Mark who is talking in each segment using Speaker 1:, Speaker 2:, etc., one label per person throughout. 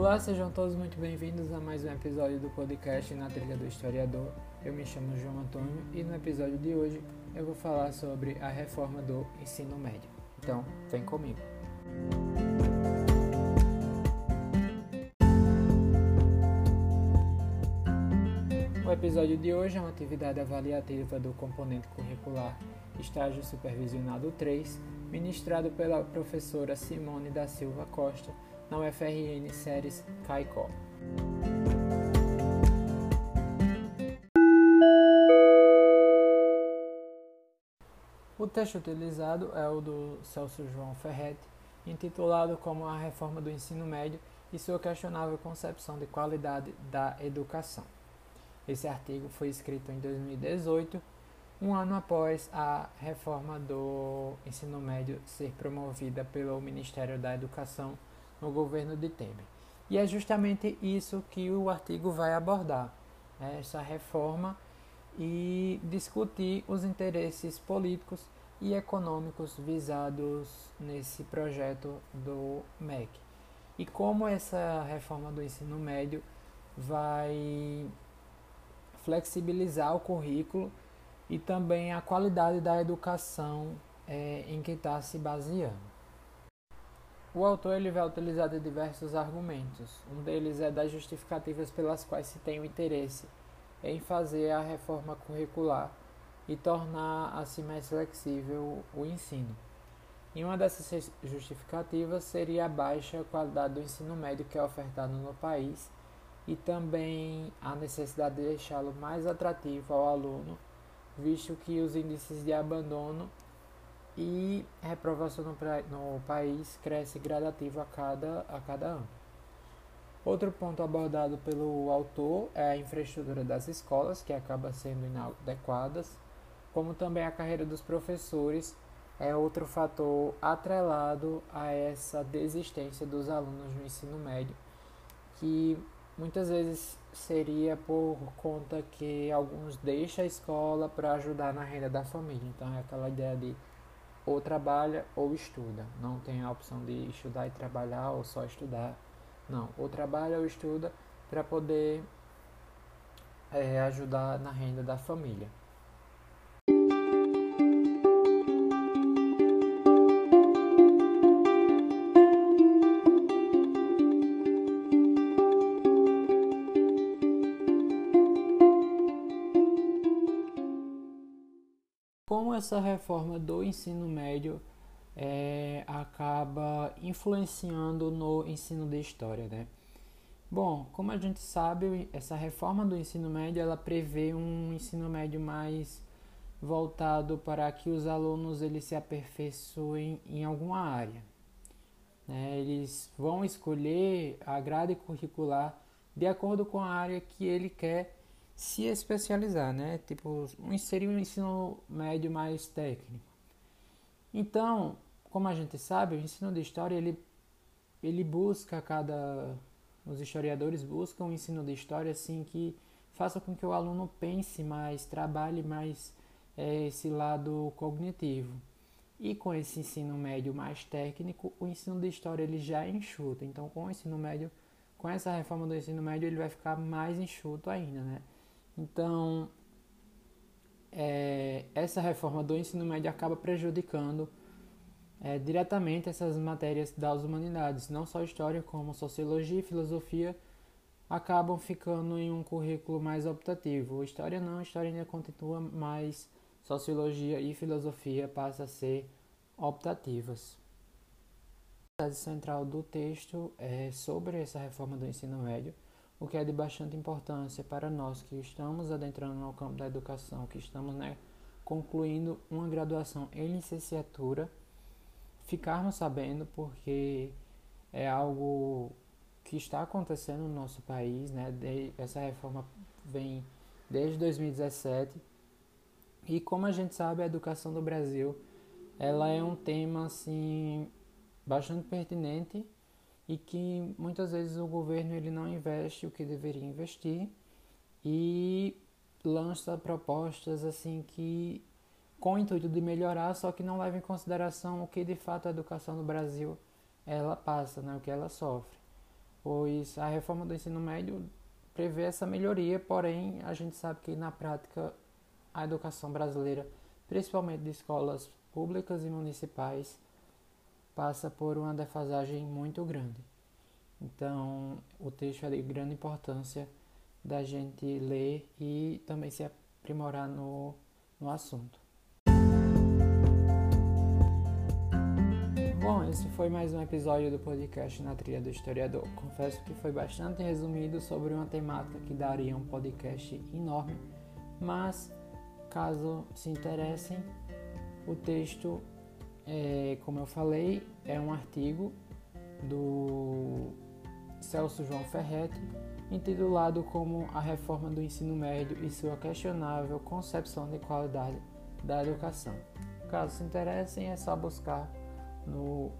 Speaker 1: Olá, sejam todos muito bem-vindos a mais um episódio do podcast Na Trilha do Historiador. Eu me chamo João Antônio e no episódio de hoje eu vou falar sobre a reforma do ensino médio. Então, vem comigo. O episódio de hoje é uma atividade avaliativa do componente curricular Estágio Supervisionado 3, ministrado pela professora Simone da Silva Costa, na UFRN Séries CAICO. O texto utilizado é o do Celso João Ferretti, intitulado como A Reforma do Ensino Médio e sua questionável concepção de qualidade da educação. Esse artigo foi escrito em 2018, um ano após a reforma do ensino médio ser promovida pelo Ministério da Educação no governo de Temer. E é justamente isso que o artigo vai abordar, né? essa reforma e discutir os interesses políticos e econômicos visados nesse projeto do MEC. E como essa reforma do ensino médio vai flexibilizar o currículo e também a qualidade da educação é, em que está se baseando. O autor ele vai utilizar de diversos argumentos. Um deles é das justificativas pelas quais se tem o interesse em fazer a reforma curricular e tornar assim mais flexível o ensino. E uma dessas justificativas seria a baixa qualidade do ensino médio que é ofertado no país e também a necessidade de deixá-lo mais atrativo ao aluno, visto que os índices de abandono e reprovação no, no país cresce gradativo a cada, a cada ano. Outro ponto abordado pelo autor é a infraestrutura das escolas, que acaba sendo inadequadas, como também a carreira dos professores é outro fator atrelado a essa desistência dos alunos no ensino médio, que Muitas vezes seria por conta que alguns deixam a escola para ajudar na renda da família. Então é aquela ideia de ou trabalha ou estuda. Não tem a opção de estudar e trabalhar ou só estudar. Não, ou trabalha ou estuda para poder é, ajudar na renda da família. Como essa reforma do ensino médio é, acaba influenciando no ensino de história, né? Bom, como a gente sabe, essa reforma do ensino médio ela prevê um ensino médio mais voltado para que os alunos eles se aperfeiçoem em alguma área. Né? Eles vão escolher a grade curricular de acordo com a área que ele quer se especializar, né? Tipo, inserir um ensino médio mais técnico. Então, como a gente sabe, o ensino de história ele, ele busca cada os historiadores buscam um ensino de história assim que faça com que o aluno pense mais, trabalhe mais é, esse lado cognitivo. E com esse ensino médio mais técnico, o ensino de história ele já é enxuto. Então, com o ensino médio, com essa reforma do ensino médio, ele vai ficar mais enxuto ainda, né? Então, é, essa reforma do ensino médio acaba prejudicando é, diretamente essas matérias das humanidades, não só história, como sociologia e filosofia, acabam ficando em um currículo mais optativo. História não, história ainda continua, mas sociologia e filosofia passam a ser optativas. A central do texto é sobre essa reforma do ensino médio o que é de bastante importância para nós que estamos adentrando no campo da educação, que estamos né, concluindo uma graduação em licenciatura, ficarmos sabendo porque é algo que está acontecendo no nosso país, né? De, essa reforma vem desde 2017 e como a gente sabe a educação do Brasil ela é um tema assim bastante pertinente e que muitas vezes o governo ele não investe o que deveria investir e lança propostas assim que com o intuito de melhorar, só que não leva em consideração o que de fato a educação no Brasil ela passa, né, o que ela sofre. pois a reforma do ensino médio prevê essa melhoria, porém a gente sabe que na prática a educação brasileira, principalmente de escolas públicas e municipais, passa por uma defasagem muito grande. Então, o texto é de grande importância da gente ler e também se aprimorar no, no assunto. Bom, esse foi mais um episódio do podcast Na Trilha do Historiador. Confesso que foi bastante resumido sobre uma temática que daria um podcast enorme, mas caso se interessem, o texto, é, como eu falei, é um artigo do Celso João Ferretti, intitulado como A Reforma do Ensino Médio e sua questionável concepção de qualidade da educação. Caso se interessem, é só buscar no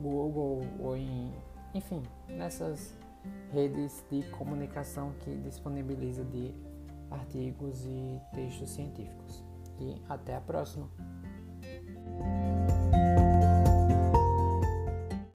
Speaker 1: Google ou em, enfim, nessas redes de comunicação que disponibiliza de artigos e textos científicos. E até a próxima!